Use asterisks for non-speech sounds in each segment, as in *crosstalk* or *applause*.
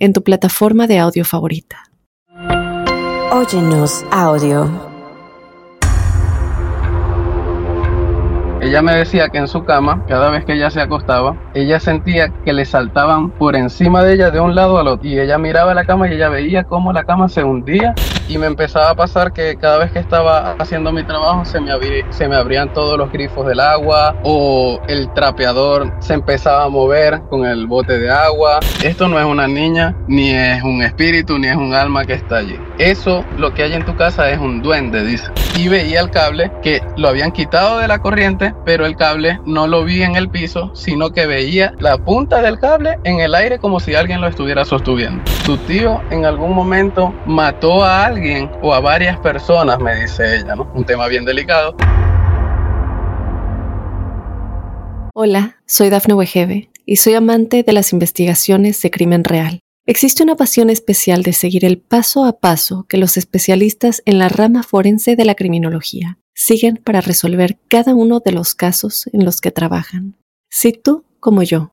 en tu plataforma de audio favorita. Óyenos audio. Ella me decía que en su cama, cada vez que ella se acostaba, ella sentía que le saltaban por encima de ella de un lado al otro. Y ella miraba la cama y ella veía cómo la cama se hundía. Y me empezaba a pasar que cada vez que estaba haciendo mi trabajo se me, se me abrían todos los grifos del agua o el trapeador se empezaba a mover con el bote de agua. Esto no es una niña, ni es un espíritu, ni es un alma que está allí. Eso, lo que hay en tu casa es un duende, dice. Y veía el cable que lo habían quitado de la corriente pero el cable no lo vi en el piso, sino que veía la punta del cable en el aire como si alguien lo estuviera sosteniendo. Tu tío en algún momento mató a alguien o a varias personas, me dice ella, ¿no? Un tema bien delicado. Hola, soy Dafne Wegebe y soy amante de las investigaciones de crimen real. Existe una pasión especial de seguir el paso a paso que los especialistas en la rama forense de la criminología siguen para resolver cada uno de los casos en los que trabajan. Si tú, como yo,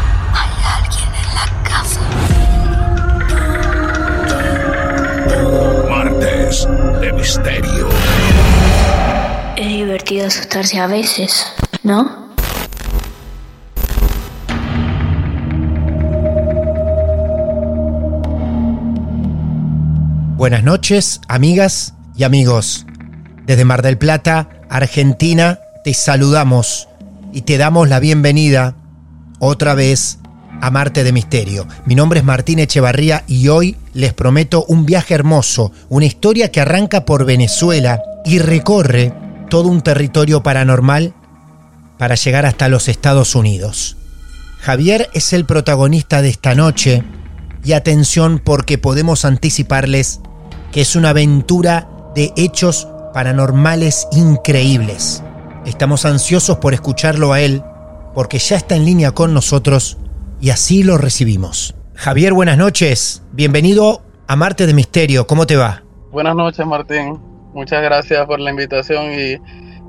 de misterio. Es divertido asustarse a veces, ¿no? Buenas noches, amigas y amigos. Desde Mar del Plata, Argentina, te saludamos y te damos la bienvenida otra vez a Marte de Misterio. Mi nombre es Martín Echevarría y hoy les prometo un viaje hermoso, una historia que arranca por Venezuela y recorre todo un territorio paranormal para llegar hasta los Estados Unidos. Javier es el protagonista de esta noche y atención porque podemos anticiparles que es una aventura de hechos paranormales increíbles. Estamos ansiosos por escucharlo a él porque ya está en línea con nosotros y así lo recibimos. Javier, buenas noches. Bienvenido a Marte de Misterio. ¿Cómo te va? Buenas noches, Martín. Muchas gracias por la invitación y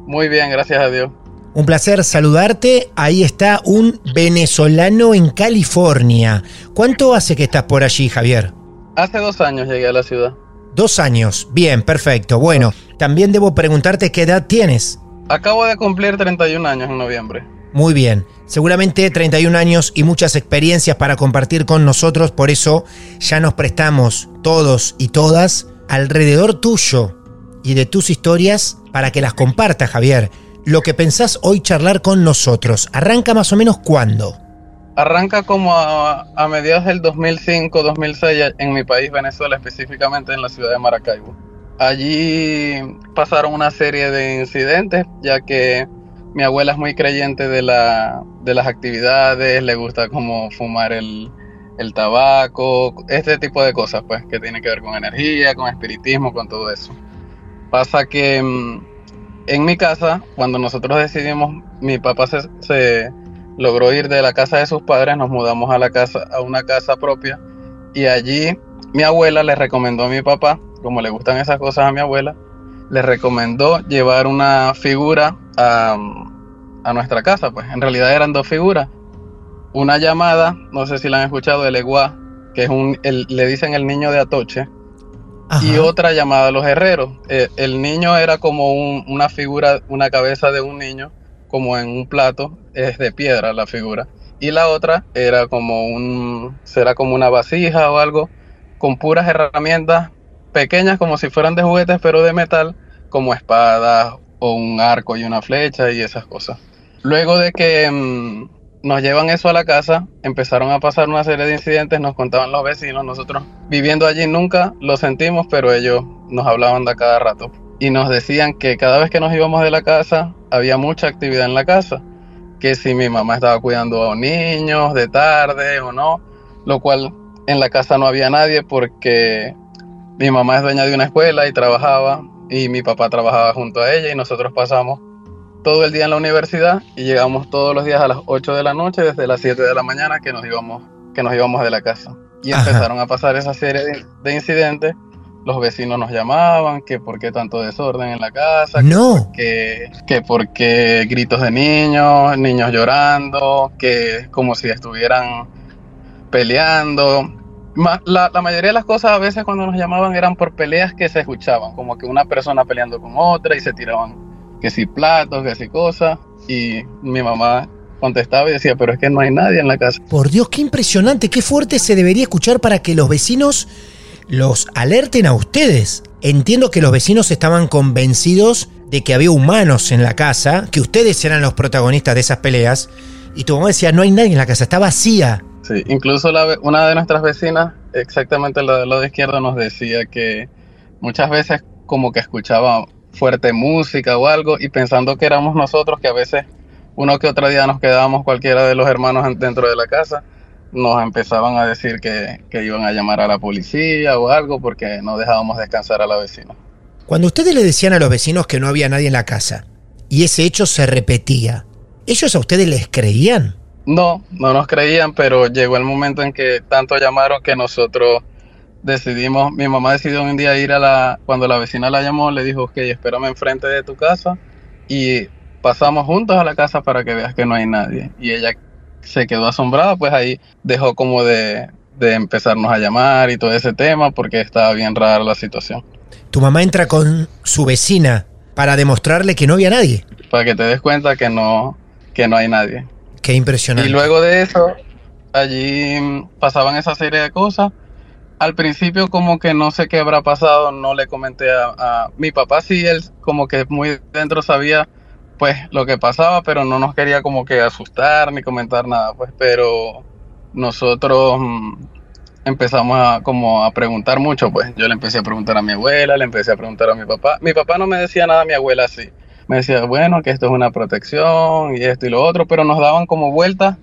muy bien, gracias a Dios. Un placer saludarte. Ahí está un venezolano en California. ¿Cuánto hace que estás por allí, Javier? Hace dos años llegué a la ciudad. Dos años. Bien, perfecto. Bueno, también debo preguntarte qué edad tienes. Acabo de cumplir 31 años en noviembre. Muy bien. Seguramente 31 años y muchas experiencias para compartir con nosotros, por eso ya nos prestamos todos y todas alrededor tuyo y de tus historias para que las compartas, Javier. Lo que pensás hoy charlar con nosotros, ¿arranca más o menos cuándo? Arranca como a, mediados del 2005-2006 en mi país, Venezuela, específicamente en la ciudad de Maracaibo. Allí pasaron una serie de incidentes, ya que mi abuela es muy creyente de, la, de las actividades, le gusta como fumar el, tabaco, este tipo de cosas, pues, que tiene que ver con energía, con espiritismo, con todo eso. Pasa que mm, en mi casa, cuando nosotros decidimos, mi papá se, se, logró ir de la casa de sus padres, nos mudamos a la casa, a una casa propia, y allí mi abuela le recomendó a mi papá, como le gustan esas cosas a mi abuela, le recomendó llevar una figura a, a nuestra casa, pues en realidad eran dos figuras. Una llamada, no sé si la han escuchado, el Eguá, que es un, el- le dicen el niño de Atoche, y otra llamada Los Herreros. Eh, el niño era como un- una figura, una cabeza de un niño, como en un plato, es de piedra la figura. Y la otra era como un, será como una vasija o algo, con puras herramientas pequeñas como si fueran de juguetes, pero de metal, como espadas o un arco y una flecha y esas cosas. Luego de que mm, nos llevan eso a la casa, empezaron a pasar una serie de incidentes, nos contaban los vecinos, nosotros viviendo allí nunca lo sentimos, pero ellos nos hablaban de cada rato y nos decían que cada vez que nos íbamos de la casa había mucha actividad en la casa, que si mi mamá estaba cuidando a niños de tarde o no, lo cual en la casa no había nadie porque mi mamá es dueña de una escuela y trabajaba y mi papá trabajaba junto a ella y nosotros pasamos todo el día en la universidad y llegamos todos los días a las 8 de la noche desde las 7 de la mañana que nos íbamos que nos íbamos de la casa y Ajá. empezaron a pasar esa serie de, de incidentes los vecinos nos llamaban que por qué tanto desorden en la casa No. que, que porque gritos de niños, niños llorando, que como si estuvieran peleando. La mayoría de las cosas a veces cuando nos llamaban eran por peleas que se escuchaban, como que una persona peleando con otra y se tiraban que si platos, que si cosas. Y mi mamá contestaba y decía, pero es que no hay nadie en la casa. Por Dios, qué impresionante, qué fuerte se debería escuchar para que los vecinos los alerten a ustedes. Entiendo que los vecinos estaban convencidos de que había humanos en la casa, que ustedes eran los protagonistas de esas peleas, y tu mamá decía, no hay nadie en la casa, está vacía. Incluso la una de nuestras vecinas, exactamente la del lado izquierdo, nos decía que muchas veces como que escuchaba fuerte música o algo y pensando que éramos nosotros, que a veces uno que otro día nos quedábamos cualquiera de los hermanos en- dentro de la casa, nos empezaban a decir que, que iban a llamar a la policía o algo porque no dejábamos descansar a la vecina. Cuando ustedes le decían a los vecinos que no había nadie en la casa, y ese hecho se repetía, ¿ellos a ustedes les creían? No, no nos creían, pero llegó el momento en que tanto llamaron que nosotros decidimos, mi mamá decidió un día ir a la, cuando la vecina la llamó, le dijo, ok, espérame enfrente de tu casa y pasamos juntos a la casa para que veas que no hay nadie. Y ella se quedó asombrada, pues ahí dejó como de, de empezarnos a llamar y todo ese tema porque estaba bien rara la situación. Tu mamá entra con su vecina para demostrarle que no había nadie. Para que te des cuenta que no, que no hay nadie. Qué impresionante. Y luego de eso, allí pasaban esa serie de cosas. Al principio como que no sé qué habrá pasado, no le comenté a, a- mi papá, sí, él como que muy dentro sabía pues lo que pasaba, pero no nos quería como que asustar ni comentar nada, pues, pero nosotros mm, empezamos a como a preguntar mucho, pues yo le empecé a preguntar a mi abuela, le empecé a preguntar a mi papá. Mi papá no me decía nada, mi abuela sí. Me decía, bueno, que esto es una protección y esto y lo otro, pero nos daban como vueltas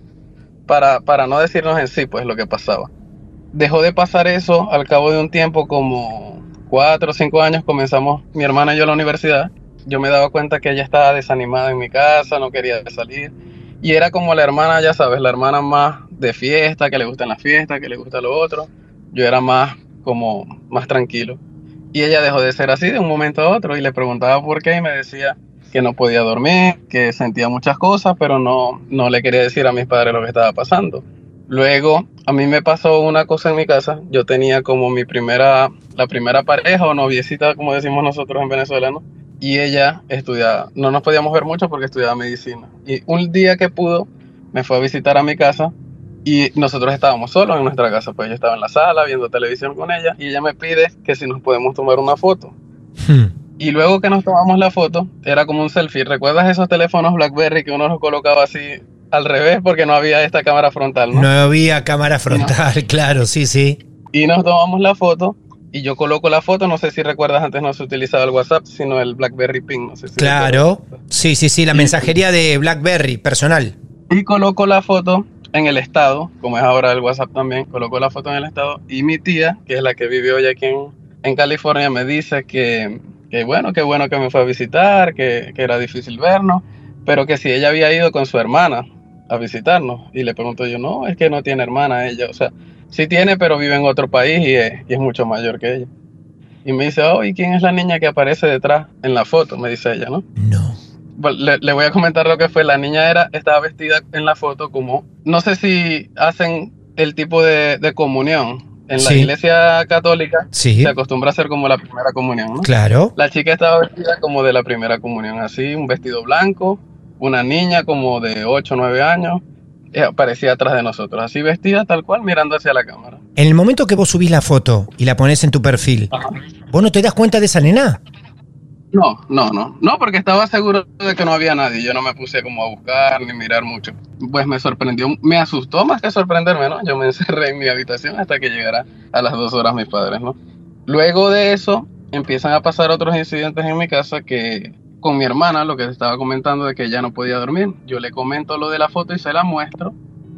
para, para no decirnos en sí, pues lo que pasaba. Dejó de pasar eso al cabo de un tiempo, como cuatro o cinco años, comenzamos mi hermana y yo a la universidad. Yo me daba cuenta que ella estaba desanimada en mi casa, no quería salir. Y era como la hermana, ya sabes, la hermana más de fiesta, que le gustan las fiestas, que le gusta lo otro. Yo era más como más tranquilo. Y ella dejó de ser así de un momento a otro y le preguntaba por qué y me decía que no podía dormir, que sentía muchas cosas, pero no, no le quería decir a mis padres lo que estaba pasando. Luego, a mí me pasó una cosa en mi casa. Yo tenía como mi primera, la primera pareja o noviecita, como decimos nosotros en Venezuela, ¿no? Y ella estudiaba, no nos podíamos ver mucho porque estudiaba medicina. Y un día que pudo, me fue a visitar a mi casa y nosotros estábamos solos en nuestra casa. Pues yo estaba en la sala viendo televisión con ella y ella me pide que si nos podemos tomar una foto. Hmm. Y luego que nos tomamos la foto, era como un selfie. ¿Recuerdas esos teléfonos BlackBerry que uno los colocaba así al revés porque no había esta cámara frontal, ¿no? No había cámara frontal, *laughs* claro, sí, sí. Y nos tomamos la foto y yo coloco la foto, no sé si recuerdas, antes no se utilizaba el WhatsApp, sino el BlackBerry Ping, no sé si Claro. Sí, sí, sí, la mensajería de BlackBerry, personal. Y coloco la foto en el estado, como es ahora el WhatsApp también, coloco la foto en el estado y mi tía, que es la que vive hoy aquí en, en California, me dice que, que bueno, que bueno que me fue a visitar, que, que era difícil vernos, pero que si ella había ido con su hermana a visitarnos. Y le pregunto yo, no, es que no tiene hermana ella, o sea, sí tiene, pero vive en otro país y es, y es mucho mayor que ella. Y me dice, oh, ¿y quién es la niña que aparece detrás en la foto? Me dice ella, ¿no? No. le, le voy a comentar lo que fue. La niña era, estaba vestida en la foto como, no sé si hacen el tipo de, de comunión. En la Sí. iglesia católica Sí. se acostumbra a hacer como la primera comunión, ¿no? Claro. La chica estaba vestida como de la primera comunión, así, un vestido blanco, una niña como de 8 o 9 años, eh, aparecía atrás de nosotros, así vestida tal cual, mirando hacia la cámara. En el momento que vos subís la foto y la pones en tu perfil, Ajá. ¿vos no te das cuenta de esa nena? No, no, no, no, porque estaba seguro de que no había nadie, yo no me puse como a buscar ni mirar mucho. Pues me sorprendió, me asustó más que sorprenderme, ¿no? Yo me *laughs* encerré en mi habitación hasta que llegara a las dos horas mis padres, ¿no? Luego de eso, empiezan a pasar otros incidentes en mi casa que con mi hermana, lo que te estaba comentando de que ella no podía dormir, yo le comento lo de la foto y se la muestro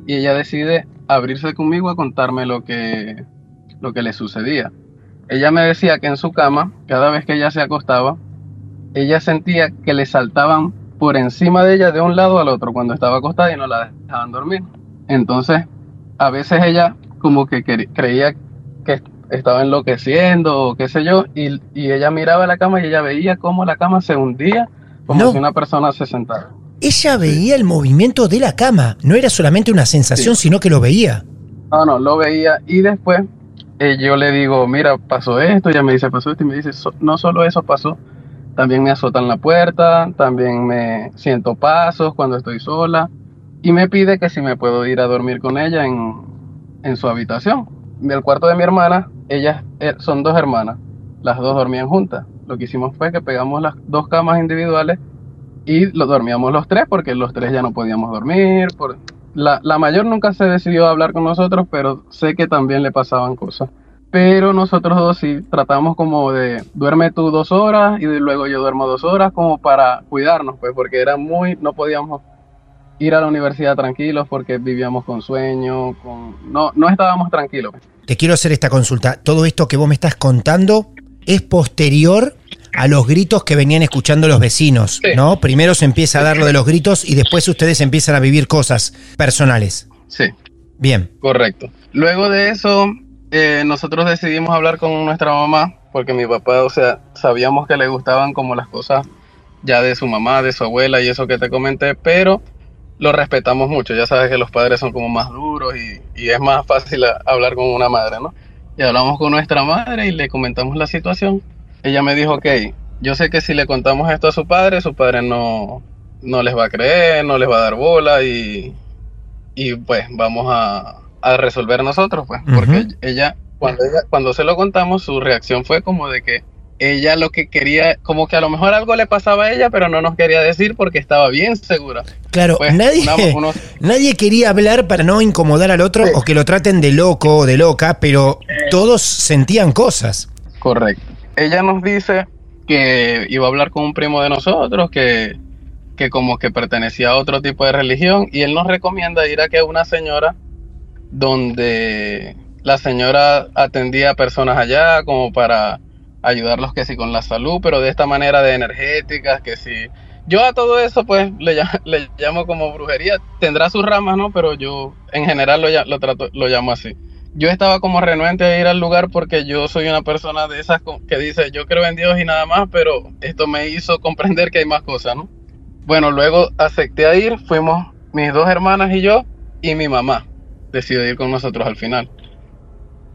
y ella decide abrirse conmigo a contarme lo que, lo que le sucedía. Ella me decía que en su cama, cada vez que ella se acostaba, ella sentía que le saltaban por encima de ella de un lado al otro cuando estaba acostada y no la dejaban dormir. Entonces, a veces ella como que creía que estaba enloqueciendo o qué sé yo, y, y ella miraba la cama y ella veía cómo la cama se hundía, como No. si una persona se sentara. Ella veía el movimiento de la cama. No era solamente una sensación, sino que lo veía. No, no, lo veía y después eh, yo le digo, mira, pasó esto, ella me dice, pasó esto y me dice, "So- no solo eso pasó, también me azotan la puerta, también me siento pasos cuando estoy sola y me pide que si me puedo ir a dormir con ella en, en su habitación. El cuarto de mi hermana, ellas eh, son dos hermanas, las dos dormían juntas. Lo que hicimos fue que pegamos las dos camas individuales y lo dormíamos los tres porque los tres ya no podíamos dormir. Por... La, la mayor nunca se decidió a hablar con nosotros, pero sé que también le pasaban cosas. Pero nosotros dos sí tratamos como de duerme tú dos horas y luego yo duermo dos horas como para cuidarnos, pues porque era muy, no podíamos ir a la universidad tranquilos porque vivíamos con sueño, con, no, no estábamos tranquilos. Te quiero hacer esta consulta. Todo esto que vos me estás contando es posterior a los gritos que venían escuchando los vecinos, Sí. ¿no? Primero se empieza a dar lo de los gritos y después ustedes empiezan a vivir cosas personales. Sí. Bien. Correcto. Luego de eso, eh, nosotros decidimos hablar con nuestra mamá, porque mi papá, o sea, sabíamos que le gustaban como las cosas ya de su mamá, de su abuela y eso que te comenté, pero lo respetamos mucho. Ya sabes que los padres son como más duros y, y es más fácil hablar con una madre, ¿no? Y hablamos con nuestra madre y le comentamos la situación. Ella me dijo, ok, yo sé que si le contamos esto a su padre, su padre no, no les va a creer, no les va a dar bola y, y pues vamos a, a resolver nosotros, pues, porque ella cuando, ella, cuando se lo contamos, su reacción fue como de que ella lo que quería, como que a lo mejor algo le pasaba a ella, pero no nos quería decir porque estaba bien segura. Claro, Pues, nadie, *laughs* unos- nadie quería hablar para no incomodar al otro Sí. o que lo traten de loco o de loca, pero todos sentían cosas. Correcto. Ella nos dice que iba a hablar con un primo de nosotros que, que como que pertenecía a otro tipo de religión y él nos recomienda ir a que una señora donde la señora atendía a personas allá como para ayudarlos que sí con la salud, pero de esta manera de energéticas, que sí. Yo a todo eso pues le, ll- *laughs* le llamo como brujería, tendrá sus ramas, ¿no? Pero yo en general lo, lo, llamo así. Yo estaba como renuente a ir al lugar porque yo soy una persona de esas que dice yo creo en Dios y nada más, pero esto me hizo comprender que hay más cosas, ¿no? Bueno, luego acepté a ir, fuimos mis dos hermanas y yo y mi mamá decidió ir con nosotros al final.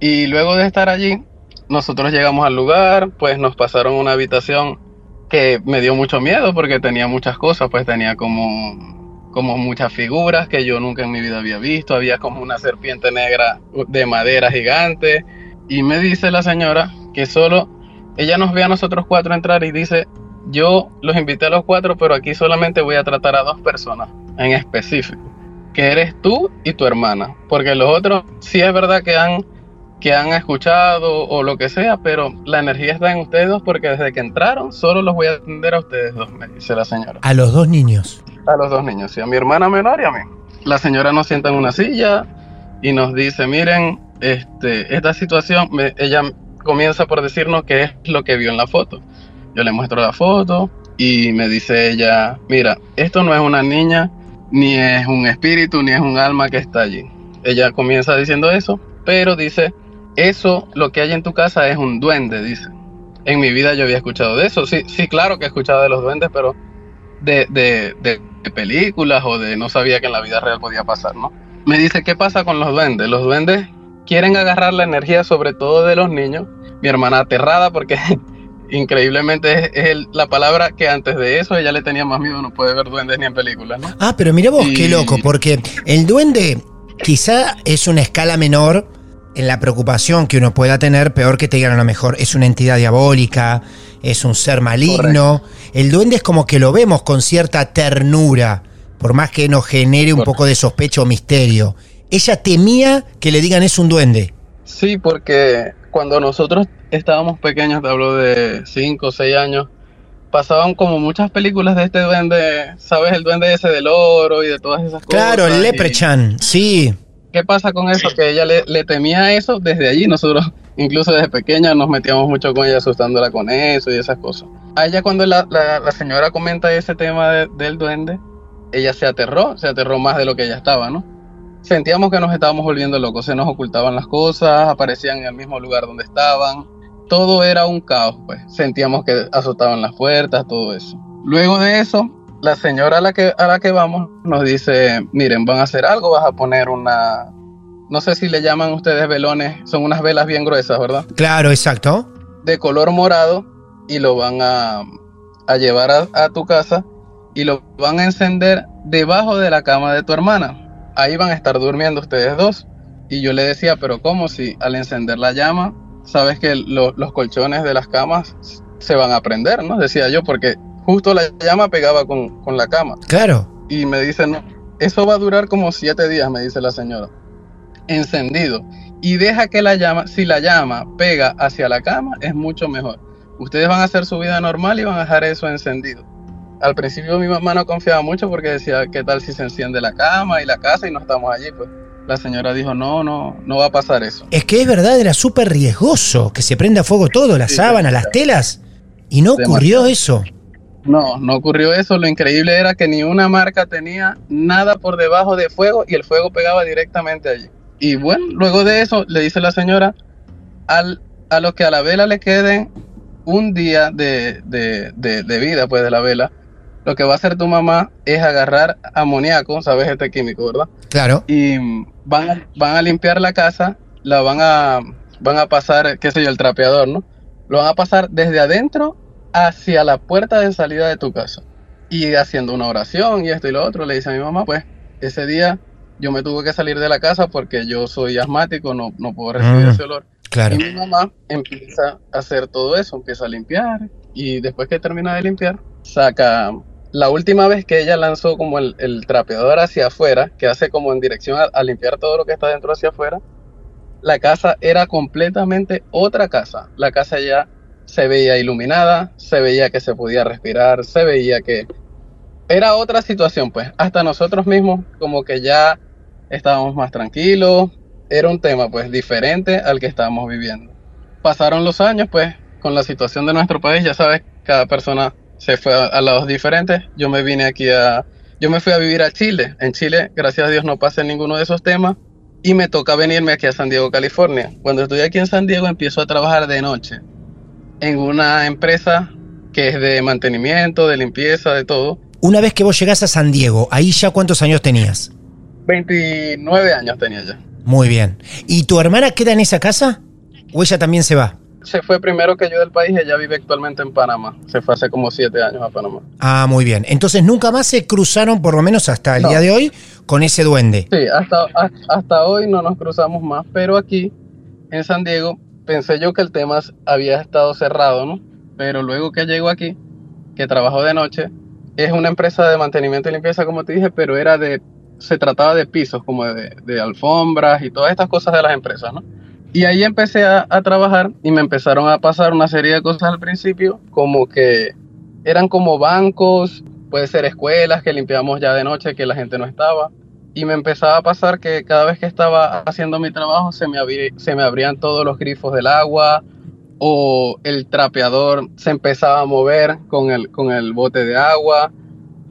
Y luego de estar allí, nosotros llegamos al lugar, pues nos pasaron una habitación que me dio mucho miedo porque tenía muchas cosas, pues tenía como, como muchas figuras que yo nunca en mi vida había visto, había como una serpiente negra de madera gigante y me dice la señora que solo ella nos ve a nosotros cuatro entrar y dice, yo los invité a los cuatro, pero aquí solamente voy a tratar a dos personas en específico, que eres tú y tu hermana, porque los otros sí es verdad que han que han escuchado o lo que sea, pero la energía está en ustedes dos porque desde que entraron solo los voy a atender a ustedes dos, me dice la señora. A los dos niños. A los dos niños, sí, a mi hermana menor y a mí. La señora nos sienta en una silla y nos dice, miren, este, esta situación, me- ella comienza por decirnos qué es lo que vio en la foto. Yo le muestro la foto y me dice ella, mira, esto no es una niña, ni es un espíritu, ni es un alma que está allí. Ella comienza diciendo eso, pero dice, eso, lo que hay en tu casa es un duende, dice. En mi vida yo había escuchado de eso. Sí, sí, claro que he escuchado de los duendes, pero de, de, de, de películas o de no sabía que en la vida real podía pasar, ¿no? Me dice, ¿qué pasa con los duendes? Los duendes quieren agarrar la energía sobre todo de los niños. Mi hermana aterrada porque *laughs* increíblemente es, es el- la palabra que antes de eso ella le tenía más miedo, no puede ver duendes ni en películas, ¿no? Ah, pero mira vos, qué loco, porque el duende quizá es una escala menor en la preocupación que uno pueda tener, peor que te digan a lo mejor es una entidad diabólica, es un ser maligno. El duende es como que lo vemos con cierta ternura, por más que nos genere un Correcto. poco de sospecha o misterio. Ella temía que le digan es un duende. Sí, porque cuando nosotros estábamos pequeños, te hablo de 5 o 6 años, pasaban como muchas películas de este duende, ¿sabes? El duende ese del oro y de todas esas cosas. Claro, el Leprechaun, sí. ¿Qué pasa con eso? Que ella le, le temía eso desde allí. Nosotros, *laughs* incluso desde pequeña, nos metíamos mucho con ella, asustándola con eso y esas cosas. A ella, cuando la, la- la señora comenta ese tema de- del duende, ella se aterró, se aterró más de lo que ella estaba, ¿no? Sentíamos que nos estábamos volviendo locos, se nos ocultaban las cosas, aparecían en el mismo lugar donde estaban. Todo era un caos, pues. Sentíamos que azotaban las puertas, todo eso. Luego de eso, la señora a la que, a la que vamos nos dice, miren, van a hacer algo, vas a poner una, no sé si le llaman ustedes velones, son unas velas bien gruesas, ¿verdad? Claro, exacto. De color morado y lo van a, a llevar a, a tu casa y lo van a encender debajo de la cama de tu hermana. Ahí van a estar durmiendo ustedes dos. Y yo le decía, pero ¿cómo si al encender la llama, sabes que lo- los colchones de las camas se van a prender, ¿no? Decía yo, porque justo la llama pegaba con, con la cama. Claro. Y me dice, no, eso va a durar como siete días, me dice la señora. Encendido. Y deja que la llama, si la llama pega hacia la cama, es mucho mejor. Ustedes van a hacer su vida normal y van a dejar eso encendido. Al principio mi mamá no confiaba mucho porque decía, ¿qué tal si se enciende la cama y la casa y no estamos allí? Pues la señora dijo, no, no, no va a pasar eso. Es que es verdad, era súper riesgoso que se prenda fuego todo, las Sí, sábanas, las telas. Y no ocurrió eso. No, no ocurrió eso. Lo increíble era que ni una marca tenía nada por debajo de fuego y el fuego pegaba directamente allí. Y bueno, luego de eso le dice la señora, al, a lo que a la vela le quede un día de, de- de- de vida, pues de la vela, lo que va a hacer tu mamá es agarrar amoníaco, sabes este químico, ¿verdad? Claro. y van a, van a limpiar la casa, la van a, van a pasar, qué sé yo, el trapeador, ¿no? Lo van a pasar desde adentro hacia la puerta de salida de tu casa. Y haciendo una oración y esto y lo otro, le dice a mi mamá, pues ese día yo me tuve que salir de la casa porque yo soy asmático, no, no puedo recibir Mm. ese olor. Claro. Y mi mamá empieza a hacer todo eso, empieza a limpiar y después que termina de limpiar, saca la última vez que ella lanzó como el, el trapeador hacia afuera, que hace como en dirección a, a limpiar todo lo que está dentro hacia afuera, la casa era completamente otra casa. La casa ya se veía iluminada, se veía que se podía respirar, se veía que era otra situación, pues. Hasta nosotros mismos como que ya estábamos más tranquilos. Era un tema, pues, diferente al que estábamos viviendo. Pasaron los años, pues, con la situación de nuestro país, ya sabes, cada persona se fue a, a lados diferentes. Yo me vine aquí a... Yo me fui a vivir a Chile. En Chile, gracias a Dios, no pasa ninguno de esos temas. Y me toca venirme aquí a San Diego, California. Cuando estoy aquí en San Diego, empiezo a trabajar de noche en una empresa que es de mantenimiento, de limpieza, de todo. Una vez que vos llegás a San Diego, ahí ya cuántos años tenías. 29 años tenía ya. Muy bien. ¿Y tu hermana queda en esa casa? ¿O ella también se va? Se fue primero que yo del país, ella vive actualmente en Panamá. Se fue hace como 7 años a Panamá. Ah, muy bien. Entonces nunca más se cruzaron, por lo menos hasta el No. día de hoy, con ese duende. Sí, hasta, hasta, hasta hoy no nos cruzamos más, pero aquí en San Diego pensé yo que el tema había estado cerrado, ¿no? Pero luego que llego aquí, que trabajo de noche, es una empresa de mantenimiento y limpieza, como te dije, pero era de, se trataba de pisos, como de, de alfombras y todas estas cosas de las empresas, ¿no? Y ahí empecé a, a trabajar y me empezaron a pasar una serie de cosas al principio, como que eran como bancos, puede ser escuelas que limpiamos ya de noche, que la gente no estaba. Y me empezaba a pasar que cada vez que estaba haciendo mi trabajo se me, se me abrían todos los grifos del agua o el trapeador se empezaba a mover con el, con el bote de agua.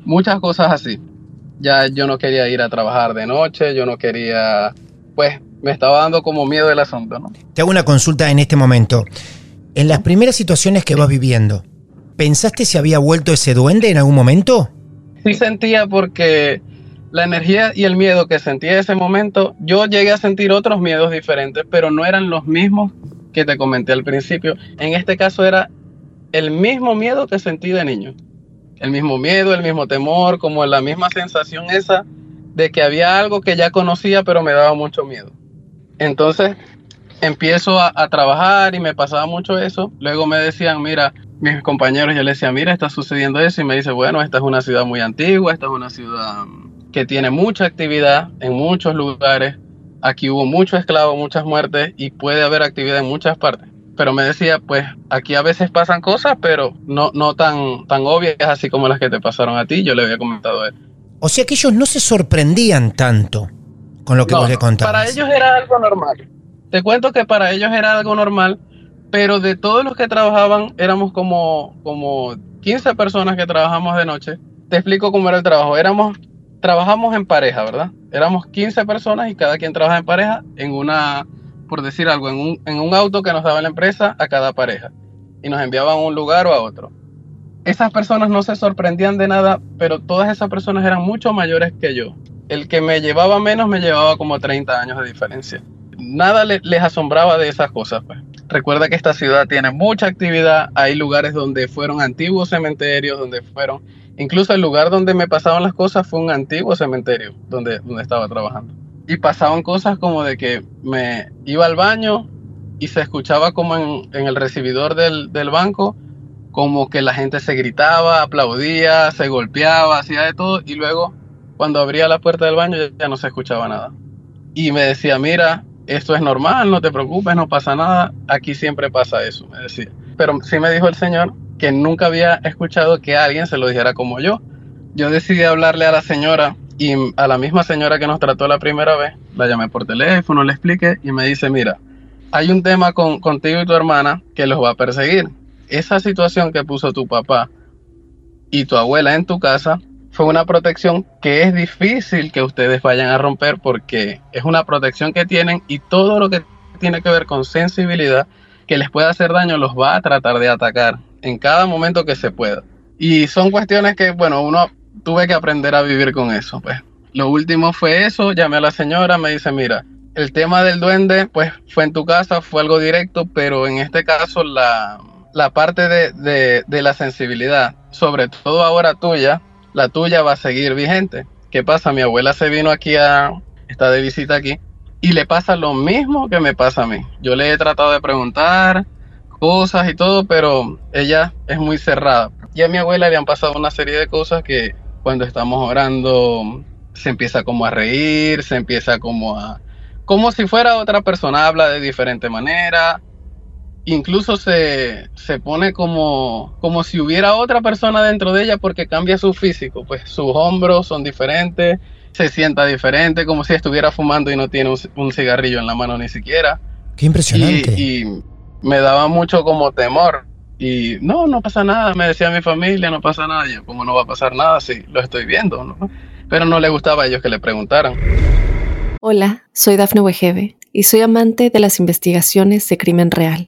Muchas cosas así. Ya yo no quería ir a trabajar de noche, yo no quería, pues me estaba dando como miedo el asunto, ¿no? Te hago una consulta en este momento. En las primeras situaciones que vas viviendo, ¿pensaste si había vuelto ese duende en algún momento? sí sentía porque la energía y el miedo que sentía en ese momento, yo llegué a sentir otros miedos diferentes, pero no eran los mismos que te comenté al principio. En este caso era el mismo miedo que sentí de niño. El mismo miedo, el mismo temor, como la misma sensación esa de que había algo que ya conocía, pero me daba mucho miedo. Entonces empiezo a, trabajar y me pasaba mucho eso. Luego me decían, mira, mis compañeros, yo les decía, mira, está sucediendo eso. Y me dice, bueno, esta es una ciudad muy antigua, esta es una ciudad que tiene mucha actividad en muchos lugares. Aquí hubo mucho esclavo, muchas muertes y puede haber actividad en muchas partes. Pero me decía, pues aquí a veces pasan cosas, pero no, no tan, tan obvias así como las que te pasaron a ti. Yo le había comentado a él. O sea que ellos no se sorprendían tanto con lo que vos le contabas. Para ellos era algo normal. Te cuento que para ellos era algo normal, pero de todos los que trabajaban, éramos como, como 15 personas que trabajamos de noche. Te explico cómo era el trabajo. Éramos, trabajamos en pareja, ¿verdad? Éramos 15 personas y cada quien trabaja en pareja en una, por decir algo, en un, en un auto que nos daba la empresa a cada pareja. Y nos enviaban a un lugar o a otro esas personas no se sorprendían de nada, pero todas esas personas eran mucho mayores que yo. El que me llevaba menos me llevaba como 30 años de diferencia. Nada les asombraba de esas cosas. Pues. Recuerda que esta ciudad tiene mucha actividad, hay lugares donde fueron antiguos cementerios, donde fueron, incluso el lugar donde me pasaban las cosas fue un antiguo cementerio donde, donde estaba trabajando. Y pasaban cosas como de que me iba al baño y se escuchaba como en, en el recibidor del, del banco como que la gente se gritaba, aplaudía, se golpeaba, hacía de todo y luego cuando abría la puerta del baño ya no se escuchaba nada. Y me decía, mira, esto es normal, no te preocupes, no pasa nada, aquí siempre pasa eso, me decía. Pero sí me dijo el Señor que nunca había escuchado que alguien se lo dijera como yo. Yo decidí hablarle a la señora y a la misma señora que nos trató la primera vez, la llamé por teléfono, le expliqué y me dice, mira, hay un tema con, contigo y tu hermana que los va a perseguir esa situación que puso tu papá y tu abuela en tu casa fue una protección que es difícil que ustedes vayan a romper porque es una protección que tienen y todo lo que tiene que ver con sensibilidad que les pueda hacer daño los va a tratar de atacar en cada momento que se pueda. Y son cuestiones que, bueno, uno tuve que aprender a vivir con eso. Pues lo último fue eso, llamé a la señora, me dice, mira, el tema del duende, pues fue en tu casa, fue algo directo, pero en este caso la, la parte de, la sensibilidad, sobre todo ahora tuya, la tuya va a seguir vigente. ¿Qué pasa? Mi abuela se vino aquí a, está de visita aquí, y le pasa lo mismo que me pasa a mí. Yo le he tratado de preguntar cosas y todo, pero ella es muy cerrada. Y a mi abuela le han pasado una serie de cosas que cuando estamos orando se empieza como a reír, se empieza como a... como si fuera otra persona, habla de diferente manera, incluso se, pone como, como si hubiera otra persona dentro de ella porque cambia su físico, pues sus hombros son diferentes, se sienta diferente, como si estuviera fumando y no tiene un, cigarrillo en la mano ni siquiera. Qué impresionante. Y, me daba mucho como temor. Y no, no pasa nada, me decía mi familia, no pasa nada. Yo, como no va a pasar nada? Sí, lo estoy viendo, ¿no? Pero no le gustaba a ellos que le preguntaran. Hola, soy Dafne Wegebe y soy amante de las investigaciones de crimen real.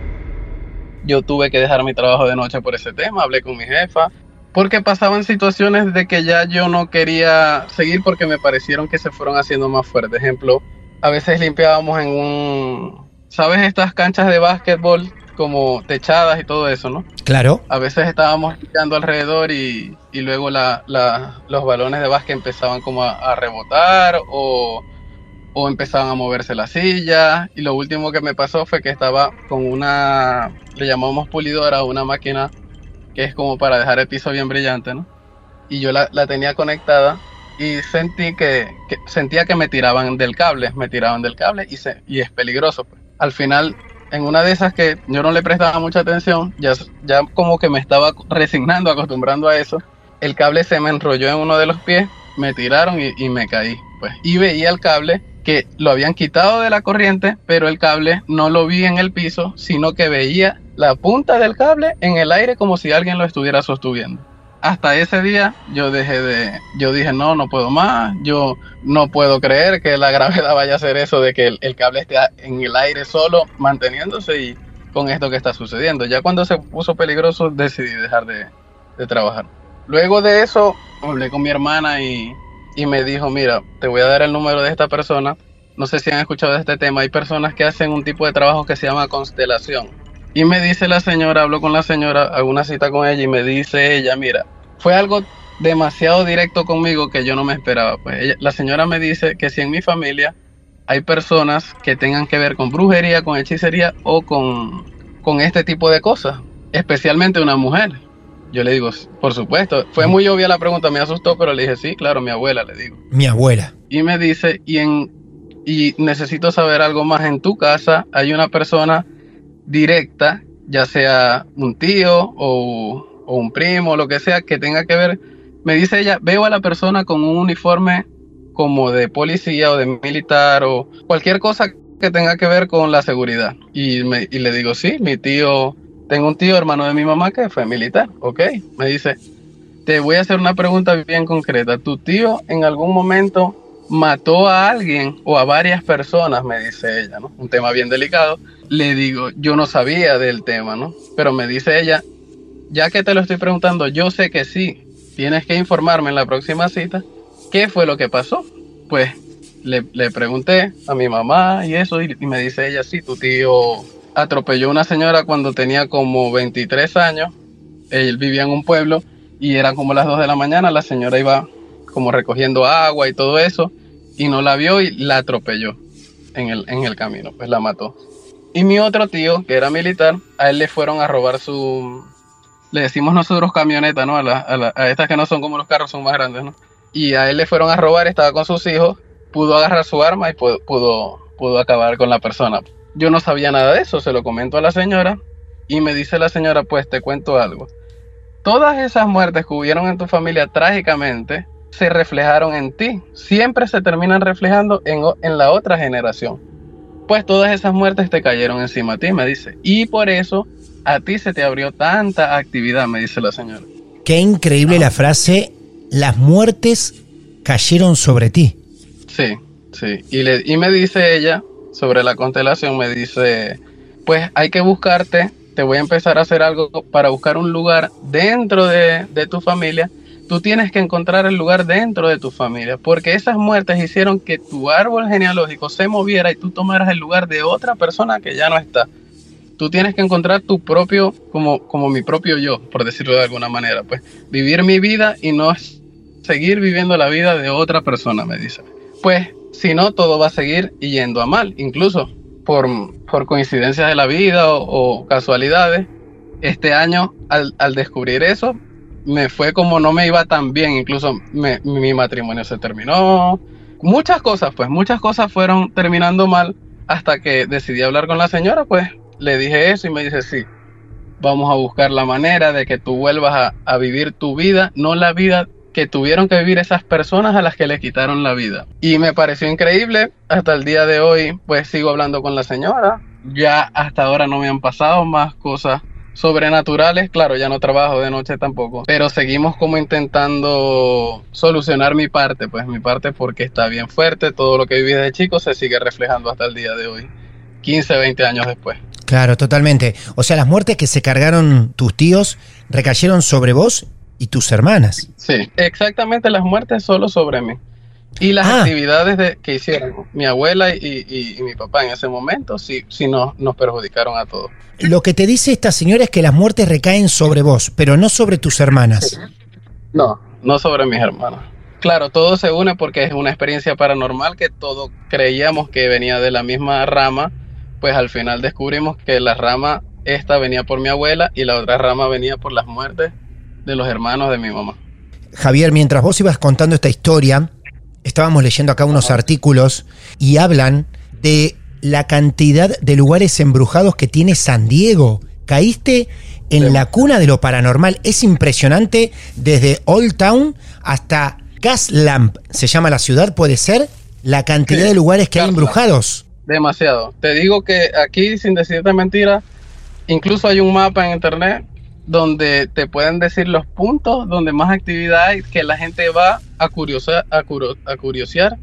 yo tuve que dejar mi trabajo de noche por ese tema, hablé con mi jefa, porque pasaban situaciones de que ya yo no quería seguir porque me parecieron que se fueron haciendo más fuertes. Ejemplo, a veces limpiábamos en un, ¿sabes? Estas canchas de básquetbol como techadas y todo eso, ¿no? Claro. A veces estábamos limpiando alrededor y, y luego la, los balones de básquet empezaban como a rebotar o o empezaban a moverse las sillas y lo último que me pasó fue que estaba con una, le llamamos pulidora, una máquina que es como para dejar el piso bien brillante, ¿no? Y yo la, tenía conectada y sentí que, sentía que me tiraban del cable, me tiraban del cable y, se, y es peligroso. Pues. Al final, en una de esas que yo no le prestaba mucha atención, ya, ya como que me estaba resignando, acostumbrando a eso, el cable se me enrolló en uno de los pies, me tiraron y, y me caí pues. Y veía el cable que lo habían quitado de la corriente, pero el cable no lo vi en el piso, sino que veía la punta del cable en el aire como si alguien lo estuviera sosteniendo. Hasta ese día yo dejé de, yo dije no, no puedo más, yo no puedo creer que la *laughs* gravedad vaya a hacer eso de que el, cable esté en el aire solo manteniéndose y con esto que está sucediendo. Ya cuando se puso peligroso decidí dejar de, de trabajar. Luego de eso hablé con mi hermana y y me dijo, mira, te voy a dar el número de esta persona. No sé si han escuchado de este tema. Hay personas que hacen un tipo de trabajo que se llama constelación. Y me dice la señora, hablo con la señora, hago una cita con ella y me dice ella, mira, fue algo demasiado directo conmigo que yo no me esperaba. Pues la señora me dice que si en mi familia hay personas que tengan que ver con brujería, con hechicería o con, con este tipo de cosas, especialmente una mujer. Yo le digo, por supuesto. Fue muy obvia la pregunta, me asustó, pero le dije, sí, claro, mi abuela, le digo. Mi abuela. Y me dice, y, en, y necesito saber algo más. En tu casa hay una persona directa, ya sea un tío o, o un primo, lo que sea, que tenga que ver. Me dice ella, veo a la persona con un uniforme como de policía o de militar o cualquier cosa que tenga que ver con la seguridad. Y, me, y le digo, sí, mi tío tengo un tío hermano de mi mamá que fue militar, ¿ok? Me dice, te voy a hacer una pregunta bien concreta. ¿Tu tío en algún momento mató a alguien o a varias personas? Me dice ella, ¿no? Un tema bien delicado. Le digo, yo no sabía del tema, ¿no? Pero me dice ella, ya que te lo estoy preguntando, yo sé que sí. Tienes que informarme en la próxima cita qué fue lo que pasó. Pues le, pregunté a mi mamá y eso, y, y me dice ella, sí, tu tío atropelló a una señora cuando tenía como 23 años. Él vivía en un pueblo y eran como las 2 de la mañana. La señora iba como recogiendo agua y todo eso y no la vio y la atropelló en el, en el camino, pues la mató. Y mi otro tío, que era militar, a él le fueron a robar su, le decimos nosotros camioneta, ¿no? A, a, estas que no son como los carros, son más grandes, ¿no? Y a él le fueron a robar, estaba con sus hijos, pudo agarrar su arma y pudo, pudo acabar con la persona. Yo no sabía nada de eso, se lo comento a la señora y me dice la señora, pues te cuento algo. Todas esas muertes que hubieron en tu familia trágicamente se reflejaron en ti, siempre se terminan reflejando en, en la otra generación. Pues todas esas muertes te cayeron encima a ti, me dice. Y por eso a ti se te abrió tanta actividad, me dice la señora. Qué increíble la frase, las muertes cayeron sobre ti. Sí, sí. Y, le, y me dice ella, sobre la constelación me dice, pues hay que buscarte, te voy a empezar a hacer algo para buscar un lugar dentro de, tu familia. Tú tienes que encontrar el lugar dentro de tu familia, porque esas muertes hicieron que tu árbol genealógico se moviera y tú tomaras el lugar de otra persona que ya no está. Tú tienes que encontrar tu propio, como, como mi propio yo, por decirlo de alguna manera, pues vivir mi vida y no seguir viviendo la vida de otra persona, me dice. Pues si no, todo va a seguir yendo a mal, incluso por, por coincidencias de la vida o, casualidades. Este año, al, descubrir eso, me fue como no me iba tan bien, incluso mi matrimonio se terminó. Muchas cosas, pues muchas cosas fueron terminando mal hasta que decidí hablar con la señora, pues le dije eso y me dice, sí, vamos a buscar la manera de que tú vuelvas a, a vivir tu vida, no la vida que tuvieron que vivir esas personas a las que le quitaron la vida. Y me pareció increíble, hasta el día de hoy pues sigo hablando con la señora, ya hasta ahora no me han pasado más cosas sobrenaturales, claro, ya no trabajo de noche tampoco, pero seguimos como intentando solucionar mi parte, pues mi parte porque está bien fuerte, todo lo que viví de chico se sigue reflejando hasta el día de hoy, 15, 20 años después. Claro, totalmente. O sea, las muertes que se cargaron tus tíos recayeron sobre vos y tus hermanas. Sí, exactamente las muertes solo sobre mí. Y las ah. actividades de, que hicieron mi abuela y, mi papá en ese momento, sí, sí nos, nos perjudicaron a todos. Lo que te dice esta señora es que las muertes recaen sobre vos, pero no sobre tus hermanas. No, no sobre mis hermanas. Claro, todo se une porque es una experiencia paranormal que todos creíamos que venía de la misma rama, pues al final descubrimos que la rama esta venía por mi abuela y la otra rama venía por las muertes de los hermanos de mi mamá. Javier, mientras vos ibas contando esta historia, estábamos leyendo acá unos artículos y hablan de la cantidad de lugares embrujados que tiene San Diego. Caíste en la cuna de lo paranormal. Es impresionante desde Old Town hasta Gaslamp se llama la ciudad, puede ser la cantidad Sí, de lugares que hay embrujados. Demasiado. Te digo que aquí, sin decirte mentira, incluso hay un mapa en internet donde te pueden decir los puntos donde más actividad hay, que la gente va a curiosear, a, a curiosear,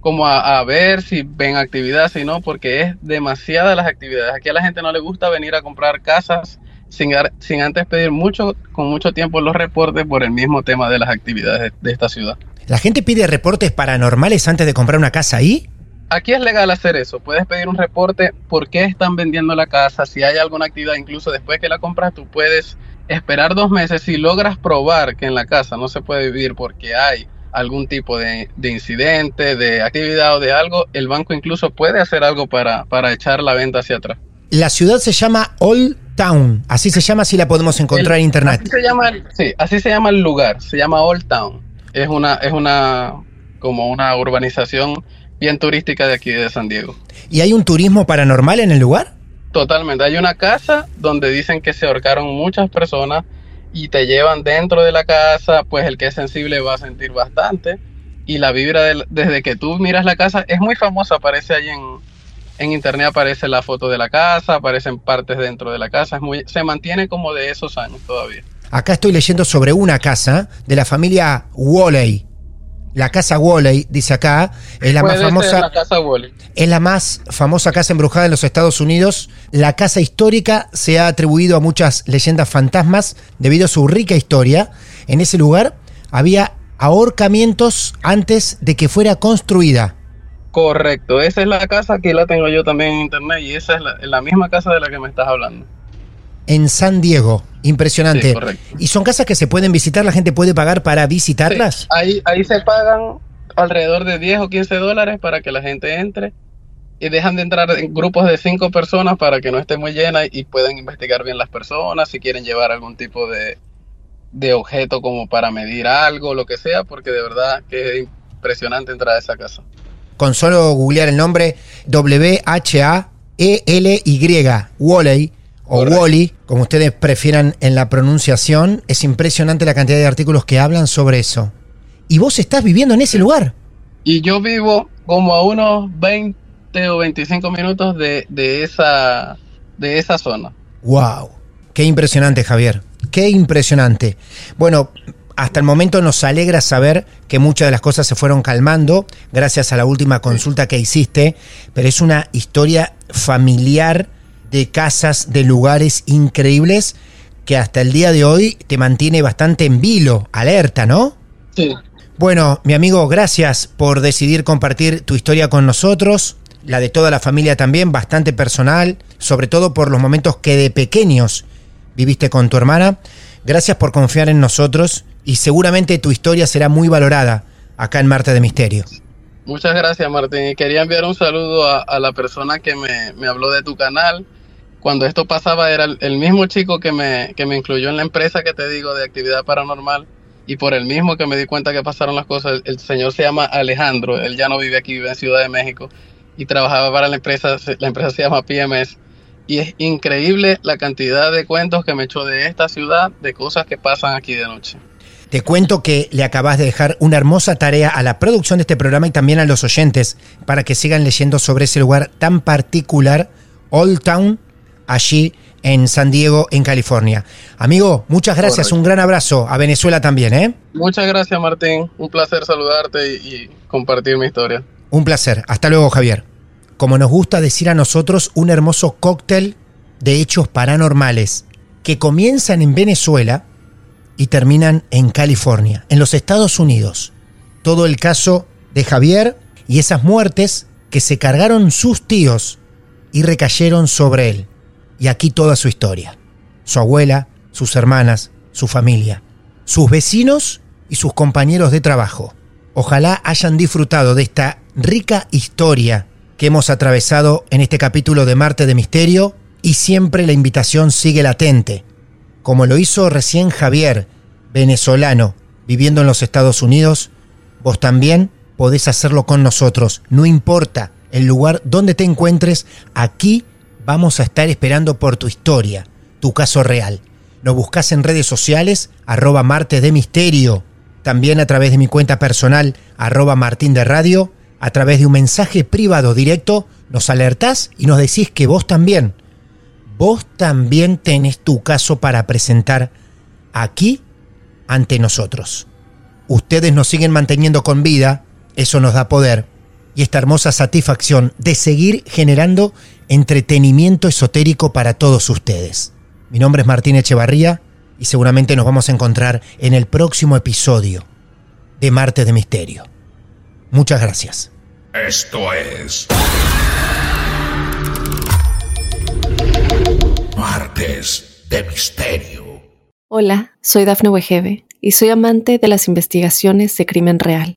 como a, a ver si ven actividad, si no, porque es demasiadas las actividades. Aquí a la gente no le gusta venir a comprar casas sin, sin antes pedir mucho, con mucho tiempo los reportes por el mismo tema de las actividades de- de esta ciudad. ¿La gente pide reportes paranormales antes de comprar una casa ahí? Aquí es legal hacer eso. Puedes pedir un reporte por qué están vendiendo la casa, si hay alguna actividad, incluso después que la compras, tú puedes esperar dos meses. Si logras probar que en la casa no se puede vivir porque hay algún tipo de, de incidente, de actividad o de algo, el banco incluso puede hacer algo para, para echar la venta hacia atrás. La ciudad se llama Old Town, así se llama si la podemos encontrar en internet. Así se llama, sí, así se llama el lugar, se llama Old Town. Es una, es una, como una urbanización bien turística de aquí de San Diego. ¿Y hay un turismo paranormal en el lugar? Totalmente. Hay una casa donde dicen que se ahorcaron muchas personas y te llevan dentro de la casa, pues el que es sensible va a sentir bastante. Y la vibra del- desde que tú miras la casa es muy famosa, aparece ahí en, en internet, aparece la foto de la casa, aparecen partes dentro de la casa, es muy, se mantiene como de esos años todavía. Acá estoy leyendo sobre una casa de la familia Woolley. La casa Woolley, dice acá, es la Puede más famosa. la casa Wally. Es la más famosa casa embrujada en los Estados Unidos. La casa histórica se ha atribuido a muchas leyendas fantasmas debido a su rica historia. En ese lugar había ahorcamientos antes de que fuera construida. Correcto, esa es la casa que la tengo yo también en internet y esa es la, la misma casa de la que me estás hablando. En San Diego. Impresionante. Sí, correcto. y son casas que se pueden visitar, la gente puede pagar para visitarlas. Sí, ahí, ahí se pagan alrededor de 10 o 15 dólares para que la gente entre y dejan de entrar en grupos de 5 personas para que no esté muy llena y puedan investigar bien las personas, si quieren llevar algún tipo de, de objeto como para medir algo, lo que sea, porque de verdad que es impresionante entrar a esa casa. Con solo googlear el nombre W-H-A-E-L-Y, o. Wally, como ustedes prefieran en la pronunciación, es impresionante la cantidad de artículos que hablan sobre eso. Y vos estás viviendo en ese lugar. Y yo vivo como a unos 20 o 25 minutos de, de, esa, de esa zona. ¡Wow! Qué impresionante, Javier. Qué impresionante. Bueno, hasta el momento nos alegra saber que muchas de las cosas se fueron calmando gracias a la última consulta que hiciste, pero es una historia familiar de casas, de lugares increíbles que hasta el día de hoy te mantiene bastante en vilo, alerta, ¿no? Sí. Bueno, mi amigo, gracias por decidir compartir tu historia con nosotros, la de toda la familia también, bastante personal, sobre todo por los momentos que de pequeños viviste con tu hermana. Gracias por confiar en nosotros y seguramente tu historia será muy valorada acá en Marte de Misterio. Muchas gracias, Martín. Y quería enviar un saludo a, a la persona que me, me habló de tu canal. Cuando esto pasaba era el, mismo chico que me, que me incluyó en la empresa que te digo de actividad paranormal y por el mismo que me di cuenta que pasaron las cosas. El, señor se llama Alejandro, él ya no vive aquí, vive en Ciudad de México y trabajaba para la empresa, la empresa se llama PMS. Y es increíble la cantidad de cuentos que me echó de esta ciudad, de cosas que pasan aquí de noche. Te cuento que le acabas de dejar una hermosa tarea a la producción de este programa y también a los oyentes para que sigan leyendo sobre ese lugar tan particular, Old Town, allí en San Diego, en California. Amigo, muchas gracias, Correcto. un gran abrazo a Venezuela también, ¿eh? Muchas gracias, Martín. Un placer saludarte y, y compartir mi historia. Un placer. Hasta luego, Javier. Como nos gusta decir a nosotros, un hermoso cóctel de hechos paranormales que comienzan en Venezuela y terminan en California, en los Estados Unidos. Todo el caso de Javier y esas muertes que se cargaron sus tíos y recayeron sobre él. Y aquí toda su historia. Su abuela, sus hermanas, su familia, sus vecinos y sus compañeros de trabajo. Ojalá hayan disfrutado de esta rica historia que hemos atravesado en este capítulo de Marte de Misterio y siempre la invitación sigue latente, como lo hizo recién Javier, venezolano, viviendo en los Estados Unidos, vos también podés hacerlo con nosotros, no importa el lugar donde te encuentres, aquí vamos a estar esperando por tu historia, tu caso real. Nos buscas en redes sociales, arroba Marte de Misterio. también a través de mi cuenta personal, arroba Martín de Radio, a través de un mensaje privado directo, nos alertás y nos decís que vos también, vos también tenés tu caso para presentar aquí ante nosotros. Ustedes nos siguen manteniendo con vida, eso nos da poder y esta hermosa satisfacción de seguir generando entretenimiento esotérico para todos ustedes. Mi nombre es Martín Echevarría y seguramente nos vamos a encontrar en el próximo episodio de Marte de Misterio. Muchas gracias. Esto es. Martes de Misterio. Hola, soy Dafne Wegebe y soy amante de las investigaciones de crimen real.